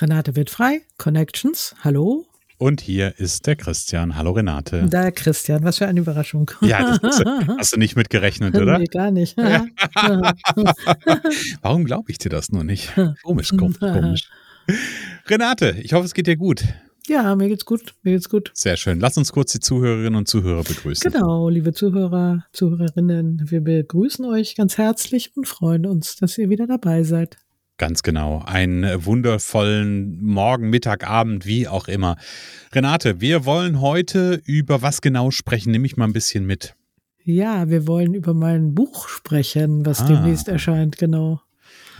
Renate wird frei, Connections, hallo. Und hier ist der Christian. Hallo Renate. Der Christian, was für eine Überraschung. Ja, das hast du nicht mitgerechnet, oder? Nee, gar nicht. Warum glaube ich dir das nur nicht? Komisch, komisch, komisch. Renate, ich hoffe, es geht dir gut. Ja, mir geht's gut. Mir geht's gut. Sehr schön. Lass uns kurz die Zuhörerinnen und Zuhörer begrüßen. Genau, liebe Zuhörer, Zuhörerinnen, wir begrüßen euch ganz herzlich und freuen uns, dass ihr wieder dabei seid. Ganz genau. Einen wundervollen Morgen, Mittag, Abend, wie auch immer. Renate, wir wollen heute über was genau sprechen? Nimm mich mal ein bisschen mit. Ja, wir wollen über mein Buch sprechen, was ah. demnächst erscheint, genau.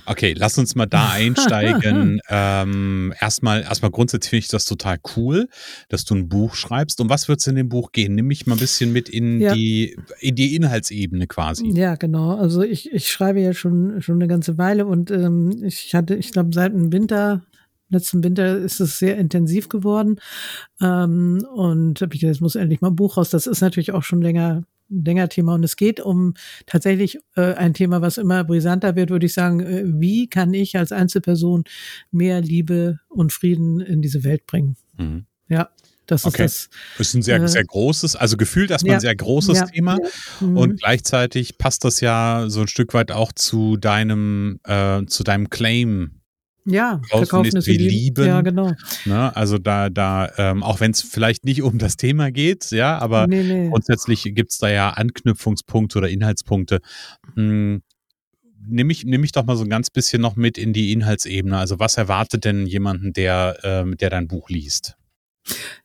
Okay, lass uns mal da einsteigen. ähm, erstmal, erstmal grundsätzlich finde ich das total cool, dass du ein Buch schreibst. Um was wird es in dem Buch gehen? Nimm mich mal ein bisschen mit in, ja. die, in die Inhaltsebene quasi. Ja, genau. Also ich, ich schreibe ja schon, schon eine ganze Weile und ähm, ich hatte, ich glaube, seit dem Winter letzten Winter ist es sehr intensiv geworden. Ähm, und habe ich gedacht, es muss endlich mal ein Buch raus. Das ist natürlich auch schon länger länger Thema und es geht um tatsächlich äh, ein Thema, was immer brisanter wird, würde ich sagen, äh, wie kann ich als Einzelperson mehr Liebe und Frieden in diese Welt bringen? Mhm. Ja. Das okay. ist das. ist ein sehr, äh, sehr großes, also gefühlt erstmal ja, ein sehr großes ja, Thema. Ja. Mhm. Und gleichzeitig passt das ja so ein Stück weit auch zu deinem, äh, zu deinem Claim ja, verkaufen ist wie lieben. Ja, genau. Ne? Also da, da, ähm, auch wenn es vielleicht nicht um das Thema geht, ja, aber nee, nee. grundsätzlich gibt es da ja Anknüpfungspunkte oder Inhaltspunkte. Hm, nimm ich, nimm ich doch mal so ein ganz bisschen noch mit in die Inhaltsebene. Also was erwartet denn jemanden, der, ähm, der dein Buch liest?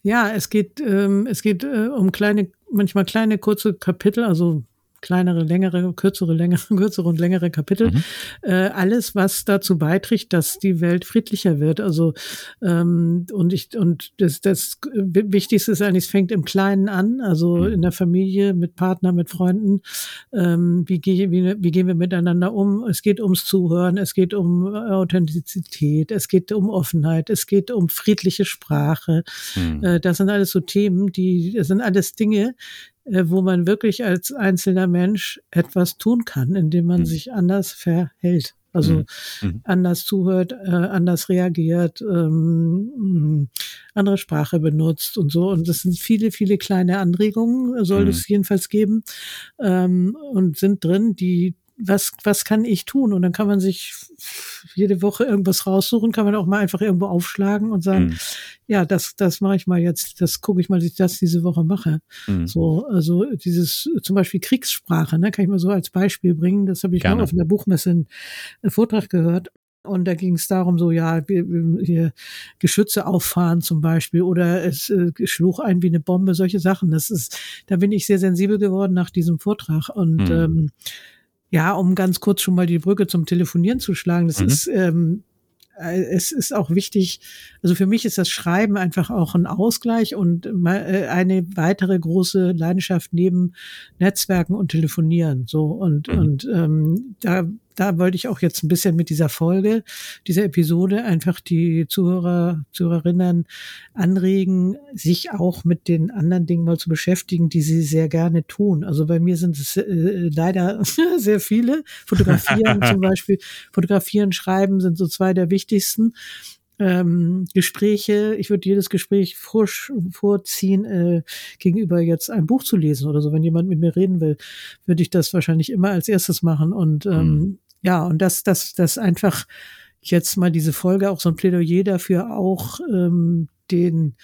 Ja, es geht, ähm, es geht äh, um kleine, manchmal kleine kurze Kapitel, also kleinere, längere, kürzere, längere, kürzere und längere Kapitel. Mhm. Äh, alles, was dazu beiträgt, dass die Welt friedlicher wird. Also ähm, und ich und das, das Wichtigste ist eigentlich, es fängt im Kleinen an, also mhm. in der Familie, mit Partner, mit Freunden. Ähm, wie, wie, wie gehen wir miteinander um? Es geht ums Zuhören, es geht um Authentizität, es geht um Offenheit, es geht um friedliche Sprache. Mhm. Äh, das sind alles so Themen, die das sind alles Dinge, äh, wo man wirklich als einzelner Mensch etwas tun kann, indem man mhm. sich anders verhält. Also mhm. mhm. anders zuhört, äh, anders reagiert, ähm, andere Sprache benutzt und so. Und das sind viele, viele kleine Anregungen, soll mhm. es jedenfalls geben, ähm, und sind drin, die was, was kann ich tun? Und dann kann man sich jede Woche irgendwas raussuchen, kann man auch mal einfach irgendwo aufschlagen und sagen, mhm. ja, das, das mache ich mal jetzt, das gucke ich mal, dass ich das diese Woche mache. Mhm. So, also dieses zum Beispiel Kriegssprache, ne, kann ich mal so als Beispiel bringen. Das habe ich Gerne. mal auf einer Buchmesse einen Vortrag gehört. Und da ging es darum, so ja, hier Geschütze auffahren zum Beispiel oder es äh, schlug ein wie eine Bombe, solche Sachen. Das ist, da bin ich sehr sensibel geworden nach diesem Vortrag. Und mhm. ähm, ja, um ganz kurz schon mal die Brücke zum Telefonieren zu schlagen, das mhm. ist, ähm, äh, es ist auch wichtig, also für mich ist das Schreiben einfach auch ein Ausgleich und äh, eine weitere große Leidenschaft neben Netzwerken und Telefonieren. So und, mhm. und ähm, da da wollte ich auch jetzt ein bisschen mit dieser Folge, dieser Episode einfach die Zuhörer, Zuhörerinnen anregen, sich auch mit den anderen Dingen mal zu beschäftigen, die sie sehr gerne tun. Also bei mir sind es äh, leider sehr viele. Fotografieren zum Beispiel, fotografieren, schreiben sind so zwei der wichtigsten. Ähm, Gespräche, ich würde jedes Gespräch vor, vorziehen, äh, gegenüber jetzt ein Buch zu lesen oder so. Wenn jemand mit mir reden will, würde ich das wahrscheinlich immer als erstes machen. Und ähm, mhm. Ja, und das, das, das einfach jetzt mal diese Folge auch so ein Plädoyer dafür auch ähm, den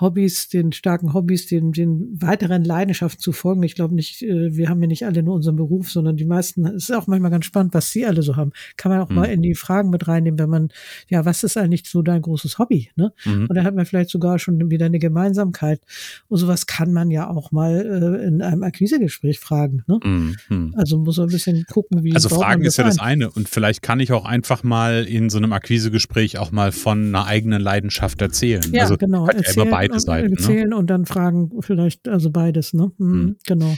Hobbys, den starken Hobbys, den, den weiteren Leidenschaften zu folgen. Ich glaube nicht, äh, wir haben ja nicht alle nur unseren Beruf, sondern die meisten, es ist auch manchmal ganz spannend, was sie alle so haben. Kann man auch mhm. mal in die Fragen mit reinnehmen, wenn man, ja, was ist eigentlich so dein großes Hobby? Ne? Mhm. Und da hat man vielleicht sogar schon wieder eine Gemeinsamkeit. Und sowas kann man ja auch mal äh, in einem Akquisegespräch fragen. Ne? Mhm. Also muss man ein bisschen gucken, wie. Also Fragen ist ja das eine. Und vielleicht kann ich auch einfach mal in so einem Akquisegespräch auch mal von einer eigenen Leidenschaft erzählen. Ja, also, genau. Erzählen, beide Seiten. Erzählen ne? und dann fragen vielleicht, also beides, ne? Mhm, mhm. Genau.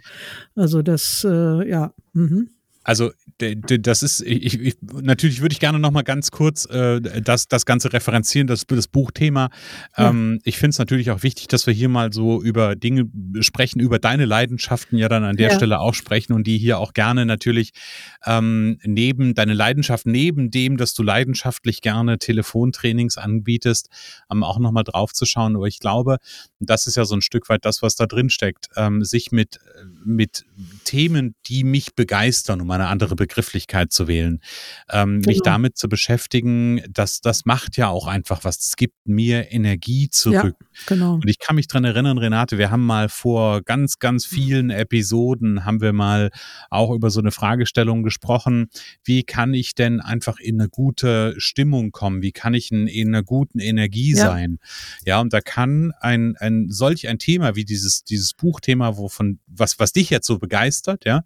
Also das, äh, ja. Mhm. Also das ist, ich, ich, natürlich würde ich gerne noch mal ganz kurz äh, das, das Ganze referenzieren, das, das Buchthema. Ja. Ähm, ich finde es natürlich auch wichtig, dass wir hier mal so über Dinge sprechen, über deine Leidenschaften ja dann an der ja. Stelle auch sprechen und die hier auch gerne natürlich ähm, neben deine Leidenschaft, neben dem, dass du leidenschaftlich gerne Telefontrainings anbietest, ähm, auch noch mal drauf zu schauen. Aber ich glaube, das ist ja so ein Stück weit das, was da drin steckt, ähm, sich mit, mit Themen, die mich begeistern, um eine andere Begrifflichkeit zu wählen, ähm, genau. mich damit zu beschäftigen, dass das macht ja auch einfach was. Es gibt mir Energie zurück. Ja, genau. Und ich kann mich dran erinnern, Renate, wir haben mal vor ganz, ganz vielen Episoden haben wir mal auch über so eine Fragestellung gesprochen. Wie kann ich denn einfach in eine gute Stimmung kommen? Wie kann ich in, in einer guten Energie ja. sein? Ja, und da kann ein, ein solch ein Thema wie dieses, dieses Buchthema, wovon, was, was dich jetzt so begeistert, ja,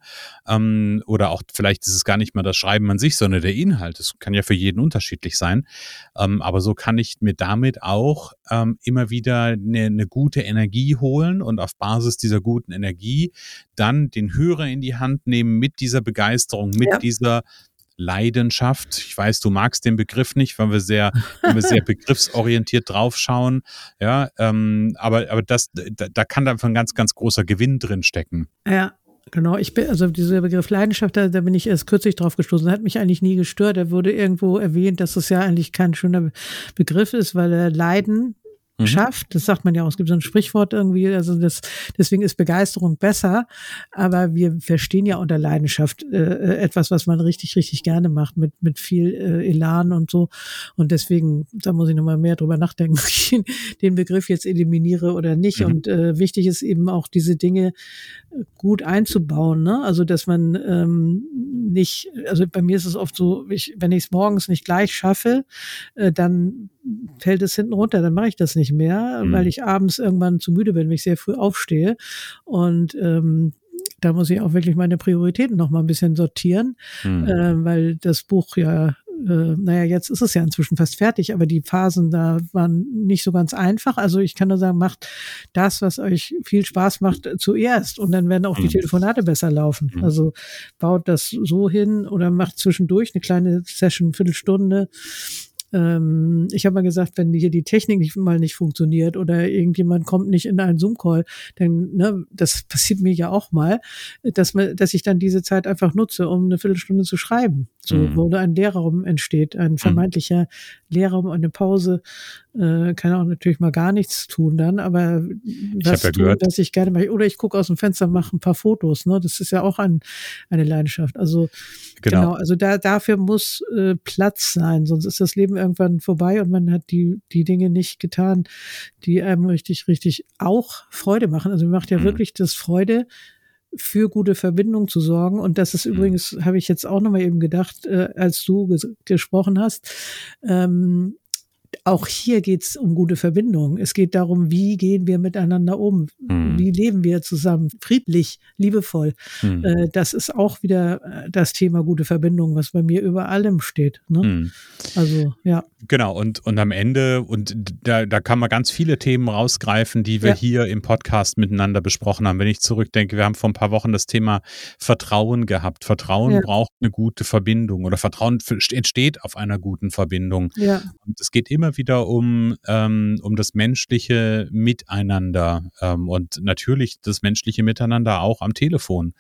ähm, oder auch vielleicht ist es gar nicht mal das Schreiben an sich, sondern der Inhalt. Das kann ja für jeden unterschiedlich sein. Ähm, aber so kann ich mir damit auch ähm, immer wieder eine, eine gute Energie holen und auf Basis dieser guten Energie dann den Hörer in die Hand nehmen mit dieser Begeisterung, mit ja. dieser Leidenschaft. Ich weiß, du magst den Begriff nicht, weil wir sehr, weil wir sehr begriffsorientiert draufschauen. Ja, ähm, aber, aber das, da, da kann da einfach ein ganz, ganz großer Gewinn drin stecken. Ja, Genau, ich bin, also dieser Begriff Leidenschaft, da, da bin ich erst kürzlich drauf gestoßen, hat mich eigentlich nie gestört. Er wurde irgendwo erwähnt, dass es ja eigentlich kein schöner Begriff ist, weil Leiden mhm. schafft. Das sagt man ja auch, es gibt so ein Sprichwort irgendwie, also das, deswegen ist Begeisterung besser, aber wir verstehen ja unter Leidenschaft äh, äh, etwas, was man richtig, richtig gerne macht, mit, mit viel äh, Elan und so. Und deswegen, da muss ich nochmal mehr drüber nachdenken, ob ich den Begriff jetzt eliminiere oder nicht. Mhm. Und äh, wichtig ist eben auch diese Dinge gut einzubauen, ne? Also dass man ähm, nicht, also bei mir ist es oft so, ich, wenn ich es morgens nicht gleich schaffe, äh, dann fällt es hinten runter, dann mache ich das nicht mehr, mhm. weil ich abends irgendwann zu müde bin, wenn ich sehr früh aufstehe. Und ähm, da muss ich auch wirklich meine Prioritäten noch mal ein bisschen sortieren, mhm. äh, weil das Buch ja äh, naja, jetzt ist es ja inzwischen fast fertig, aber die Phasen da waren nicht so ganz einfach. Also ich kann nur sagen, macht das, was euch viel Spaß macht, zuerst und dann werden auch die mhm. Telefonate besser laufen. Mhm. Also baut das so hin oder macht zwischendurch eine kleine Session, Viertelstunde ähm, ich habe mal gesagt, wenn hier die Technik nicht, mal nicht funktioniert oder irgendjemand kommt nicht in einen Zoom-Call, dann, ne, das passiert mir ja auch mal, dass, man, dass ich dann diese Zeit einfach nutze, um eine Viertelstunde zu schreiben. So, mhm. wo ein Leerraum entsteht, ein mhm. vermeintlicher Leerraum, eine Pause, äh, kann auch natürlich mal gar nichts tun dann, aber was ja tun, dass ich gerne mache. Oder ich gucke aus dem Fenster, mache ein paar Fotos, ne? Das ist ja auch ein, eine Leidenschaft. Also genau, genau also da, dafür muss äh, Platz sein, sonst ist das Leben irgendwann vorbei und man hat die, die Dinge nicht getan, die einem richtig, richtig auch Freude machen. Also mir macht ja mhm. wirklich das Freude, für gute Verbindungen zu sorgen. Und das ist mhm. übrigens, habe ich jetzt auch nochmal eben gedacht, äh, als du ges gesprochen hast, ähm, auch hier geht es um gute Verbindungen. Es geht darum, wie gehen wir miteinander um? Mhm. Wie leben wir zusammen? Friedlich, liebevoll. Mhm. Äh, das ist auch wieder äh, das Thema gute Verbindungen, was bei mir über allem steht. Ne? Mhm. Also, ja. Genau, und, und am Ende, und da, da kann man ganz viele Themen rausgreifen, die wir ja. hier im Podcast miteinander besprochen haben. Wenn ich zurückdenke, wir haben vor ein paar Wochen das Thema Vertrauen gehabt. Vertrauen ja. braucht eine gute Verbindung oder Vertrauen entsteht auf einer guten Verbindung. Ja. Und es geht immer wieder um, ähm, um das menschliche Miteinander ähm, und natürlich das menschliche Miteinander auch am Telefon,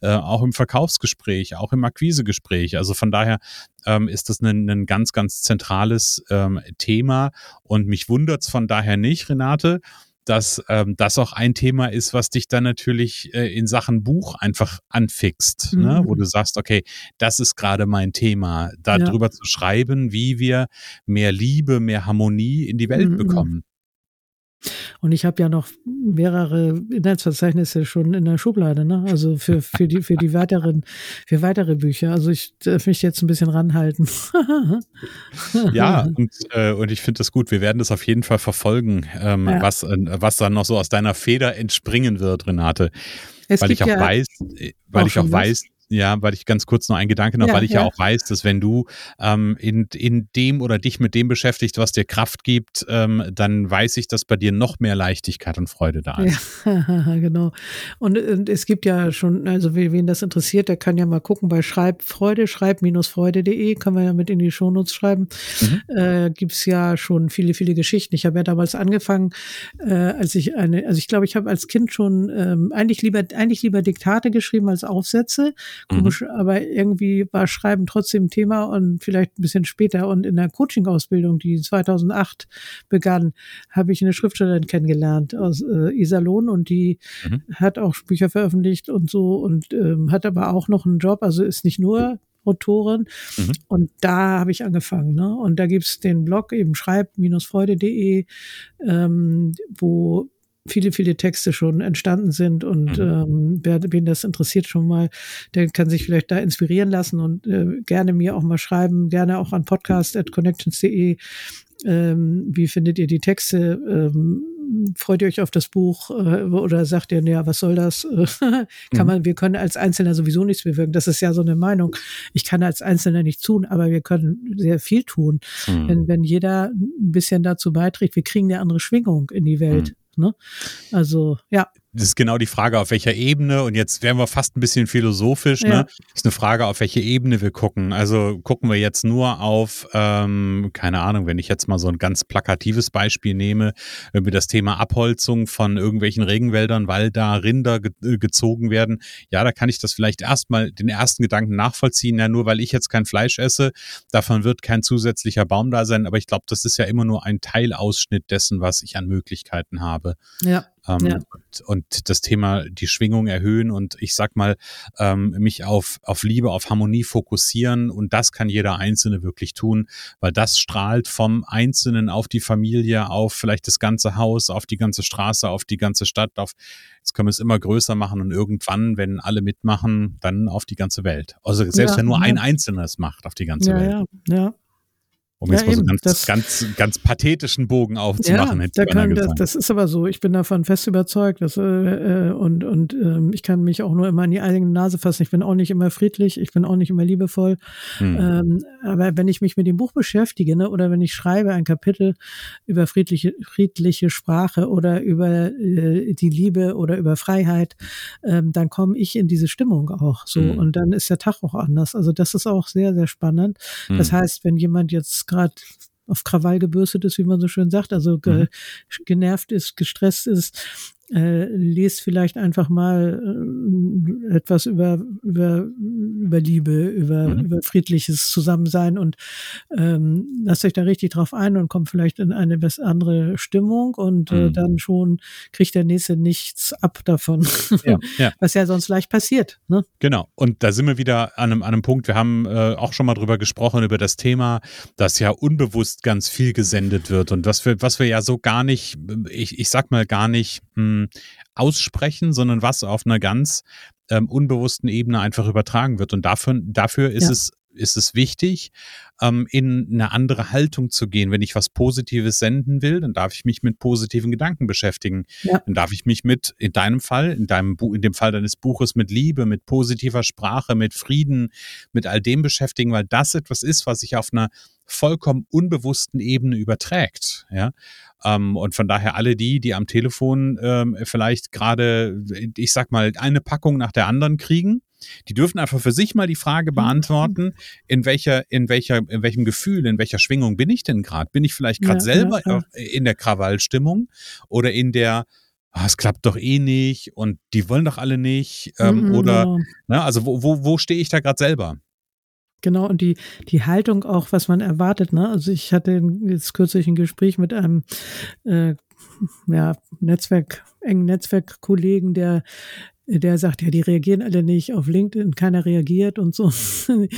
äh, auch im Verkaufsgespräch, auch im Akquisegespräch. Also von daher ähm, ist das ein, ein ganz, ganz zentrales ähm, Thema und mich wundert es von daher nicht, Renate, dass ähm, das auch ein Thema ist, was dich dann natürlich äh, in Sachen Buch einfach anfixt, mhm. ne? wo mhm. du sagst, okay, das ist gerade mein Thema, darüber ja. zu schreiben, wie wir mehr Liebe, mehr Harmonie in die Welt mhm. bekommen. Und ich habe ja noch mehrere Inhaltsverzeichnisse schon in der Schublade, ne? Also für, für die, für die weiteren, für weitere Bücher. Also ich darf mich jetzt ein bisschen ranhalten. ja, und, äh, und ich finde das gut. Wir werden das auf jeden Fall verfolgen, ähm, ja. was, äh, was dann noch so aus deiner Feder entspringen wird, Renate. Es weil ich auch ja weiß, äh, weil ich auch weiß, ja, weil ich ganz kurz noch einen Gedanke noch, ja, weil ich ja. ja. auch weiß, dass wenn du ähm, in, in dem oder dich mit dem beschäftigst, was dir Kraft gibt, ähm, dann weiß ich, dass bei dir noch mehr Leichtigkeit und Freude da ist. Ja, genau. Und, und, es gibt ja schon, also wen das interessiert, der kann ja mal gucken bei Schreibfreude, schreib-freude.de, kann man ja mit in die Shownotes schreiben. Mhm. Äh, gibt es ja schon viele, viele Geschichten. Ich habe ja damals angefangen, äh, als ich eine, also ich glaube, ich habe als Kind schon ähm, eigentlich lieber, eigentlich lieber Diktate geschrieben als Aufsätze. Komisch, mhm. aber irgendwie war Schreiben trotzdem Thema und vielleicht ein bisschen später. Und in der Coaching-Ausbildung, die 2008 begann, habe ich eine Schriftstellerin kennengelernt aus äh, Iserlohn und die mhm. hat auch Bücher veröffentlicht und so und ähm, hat aber auch noch einen Job, also ist nicht nur Autorin. Mhm. Und da habe ich angefangen. Ne? Und da gibt's den Blog eben schreib-freude.de, ähm, wo viele, viele Texte schon entstanden sind und mhm. ähm, wer, wen das interessiert schon mal, der kann sich vielleicht da inspirieren lassen und äh, gerne mir auch mal schreiben, gerne auch an podcast.connections.de. Ähm, wie findet ihr die Texte? Ähm, freut ihr euch auf das Buch äh, oder sagt ihr, ja, was soll das? kann mhm. man, wir können als Einzelner sowieso nichts bewirken. Das ist ja so eine Meinung. Ich kann als Einzelner nichts tun, aber wir können sehr viel tun. Mhm. Wenn, wenn jeder ein bisschen dazu beiträgt, wir kriegen eine andere Schwingung in die Welt. Mhm. Ne? Also ja das ist genau die Frage, auf welcher Ebene, und jetzt wären wir fast ein bisschen philosophisch, ne? ja. ne? Das ist eine Frage, auf welche Ebene wir gucken. Also gucken wir jetzt nur auf, ähm, keine Ahnung, wenn ich jetzt mal so ein ganz plakatives Beispiel nehme, über das Thema Abholzung von irgendwelchen Regenwäldern, weil da Rinder ge äh, gezogen werden, ja, da kann ich das vielleicht erstmal den ersten Gedanken nachvollziehen, ja, nur weil ich jetzt kein Fleisch esse, davon wird kein zusätzlicher Baum da sein, aber ich glaube, das ist ja immer nur ein Teilausschnitt dessen, was ich an Möglichkeiten habe. Ja. Ähm, ja. und, und, das Thema die Schwingung erhöhen und ich sag mal, ähm, mich auf, auf Liebe, auf Harmonie fokussieren und das kann jeder Einzelne wirklich tun, weil das strahlt vom Einzelnen auf die Familie, auf vielleicht das ganze Haus, auf die ganze Straße, auf die ganze Stadt, auf jetzt können wir es immer größer machen und irgendwann, wenn alle mitmachen, dann auf die ganze Welt. Also selbst ja, wenn nur ja. ein Einzelner es macht, auf die ganze ja, Welt. Ja, ja. Um ja, jetzt mal so ganz, das, ganz, ganz pathetischen Bogen aufzumachen. Ja, da kann, das, das, ist aber so. Ich bin davon fest überzeugt. Dass, äh, äh, und und ähm, ich kann mich auch nur immer an die eigene Nase fassen. Ich bin auch nicht immer friedlich. Ich bin auch nicht immer liebevoll. Hm. Ähm, aber wenn ich mich mit dem Buch beschäftige ne, oder wenn ich schreibe ein Kapitel über friedliche, friedliche Sprache oder über äh, die Liebe oder über Freiheit, ähm, dann komme ich in diese Stimmung auch so. Hm. Und dann ist der Tag auch anders. Also das ist auch sehr, sehr spannend. Hm. Das heißt, wenn jemand jetzt gerade auf Krawall gebürstet ist, wie man so schön sagt, also ge mhm. genervt ist, gestresst ist, äh, lest vielleicht einfach mal äh, etwas über, über, über Liebe, über, mhm. über friedliches Zusammensein und ähm, lasst euch da richtig drauf ein und kommt vielleicht in eine andere Stimmung und äh, mhm. dann schon kriegt der Nächste nichts ab davon. Ja, ja. Was ja sonst leicht passiert. Ne? Genau. Und da sind wir wieder an einem, an einem Punkt, wir haben äh, auch schon mal drüber gesprochen, über das Thema, dass ja unbewusst ganz viel gesendet wird und was wir, was wir ja so gar nicht, ich, ich sag mal gar nicht, mh, hm, aussprechen, sondern was auf einer ganz ähm, unbewussten Ebene einfach übertragen wird. Und dafür, dafür ist ja. es ist es wichtig, ähm, in eine andere Haltung zu gehen. Wenn ich was Positives senden will, dann darf ich mich mit positiven Gedanken beschäftigen. Ja. Dann darf ich mich mit, in deinem Fall, in deinem Buch, in dem Fall deines Buches, mit Liebe, mit positiver Sprache, mit Frieden, mit all dem beschäftigen, weil das etwas ist, was sich auf einer vollkommen unbewussten Ebene überträgt. Ja? Ähm, und von daher alle die, die am Telefon ähm, vielleicht gerade, ich sag mal, eine Packung nach der anderen kriegen, die dürfen einfach für sich mal die Frage mhm. beantworten, in welcher, in welcher, in welchem Gefühl, in welcher Schwingung bin ich denn gerade? Bin ich vielleicht gerade ja, selber ja, in der Krawallstimmung oder in der ah, es klappt doch eh nicht und die wollen doch alle nicht. Ähm, mhm, oder, genau. ne, also wo, wo, wo stehe ich da gerade selber? Genau, und die, die Haltung auch, was man erwartet. Ne? Also ich hatte jetzt kürzlich ein Gespräch mit einem äh, ja, Netzwerk, engen Netzwerkkollegen, der der sagt, ja, die reagieren alle nicht auf LinkedIn, keiner reagiert und so. Mhm.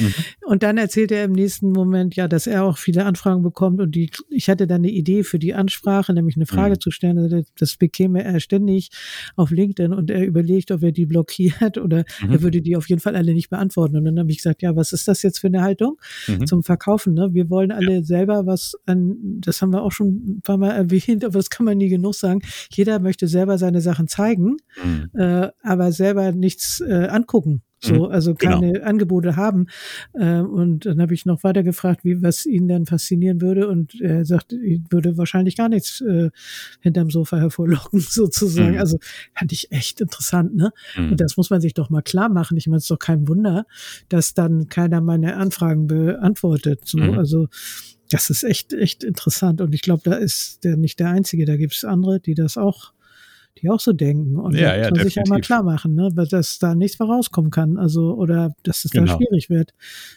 Und dann erzählt er im nächsten Moment, ja, dass er auch viele Anfragen bekommt und die, ich hatte dann eine Idee für die Ansprache, nämlich eine Frage mhm. zu stellen. Also das bekäme er ständig auf LinkedIn und er überlegt, ob er die blockiert oder mhm. er würde die auf jeden Fall alle nicht beantworten. Und dann habe ich gesagt, ja, was ist das jetzt für eine Haltung mhm. zum Verkaufen? Ne? Wir wollen alle ja. selber was an, das haben wir auch schon ein paar Mal erwähnt, aber das kann man nie genug sagen. Jeder möchte selber seine Sachen zeigen. Mhm. Äh, aber selber nichts äh, angucken. So, mhm. also keine genau. Angebote haben. Äh, und dann habe ich noch weiter gefragt, wie was ihn dann faszinieren würde. Und er sagt, ihn würde wahrscheinlich gar nichts äh, hinterm Sofa hervorlocken, sozusagen. Mhm. Also fand ich echt interessant, ne? Mhm. Und das muss man sich doch mal klar machen. Ich meine, es ist doch kein Wunder, dass dann keiner meine Anfragen beantwortet. So, mhm. also das ist echt, echt interessant. Und ich glaube, da ist der nicht der Einzige. Da gibt es andere, die das auch die auch so denken. Und ja, ja, muss sich ja mal klar machen, ne? dass da nichts mehr rauskommen kann. Also, oder dass es genau. da schwierig wird.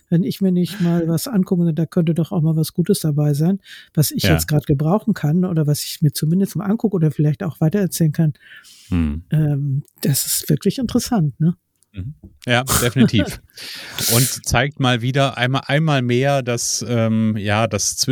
Wenn ich mir nicht mal was angucke, da könnte doch auch mal was Gutes dabei sein, was ich ja. jetzt gerade gebrauchen kann oder was ich mir zumindest mal angucke oder vielleicht auch weitererzählen kann. Hm. Ähm, das ist wirklich interessant, ne? Mhm. Ja, definitiv. Und zeigt mal wieder einmal, einmal mehr, dass, ähm, ja, das,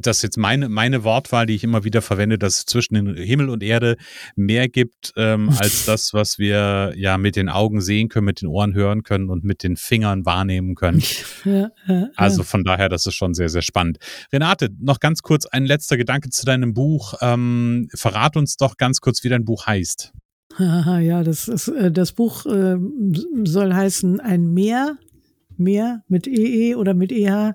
das jetzt meine, meine Wortwahl, die ich immer wieder verwende, dass es zwischen den Himmel und Erde mehr gibt, ähm, als das, was wir ja mit den Augen sehen können, mit den Ohren hören können und mit den Fingern wahrnehmen können. Ja, ja, also von daher, das ist schon sehr, sehr spannend. Renate, noch ganz kurz ein letzter Gedanke zu deinem Buch. Ähm, verrat uns doch ganz kurz, wie dein Buch heißt. Ja, das ist, äh, das Buch äh, soll heißen Ein Meer, Meer mit EE e oder mit EH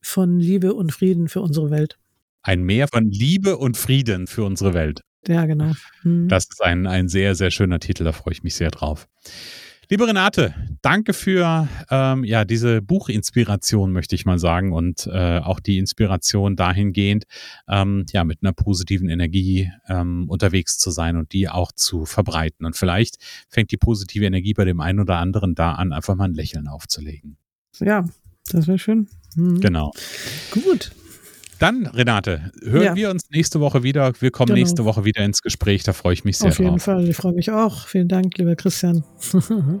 von Liebe und Frieden für unsere Welt. Ein Meer von Liebe und Frieden für unsere Welt. Ja, genau. Hm. Das ist ein, ein sehr, sehr schöner Titel, da freue ich mich sehr drauf. Liebe Renate, danke für ähm, ja, diese Buchinspiration, möchte ich mal sagen, und äh, auch die Inspiration dahingehend, ähm, ja, mit einer positiven Energie ähm, unterwegs zu sein und die auch zu verbreiten. Und vielleicht fängt die positive Energie bei dem einen oder anderen da an, einfach mal ein Lächeln aufzulegen. Ja, das wäre schön. Mhm. Genau. Gut. Dann, Renate, hören ja. wir uns nächste Woche wieder. Wir kommen genau. nächste Woche wieder ins Gespräch. Da freue ich mich sehr Auf jeden drauf. Fall. Ich freue mich auch. Vielen Dank, lieber Christian.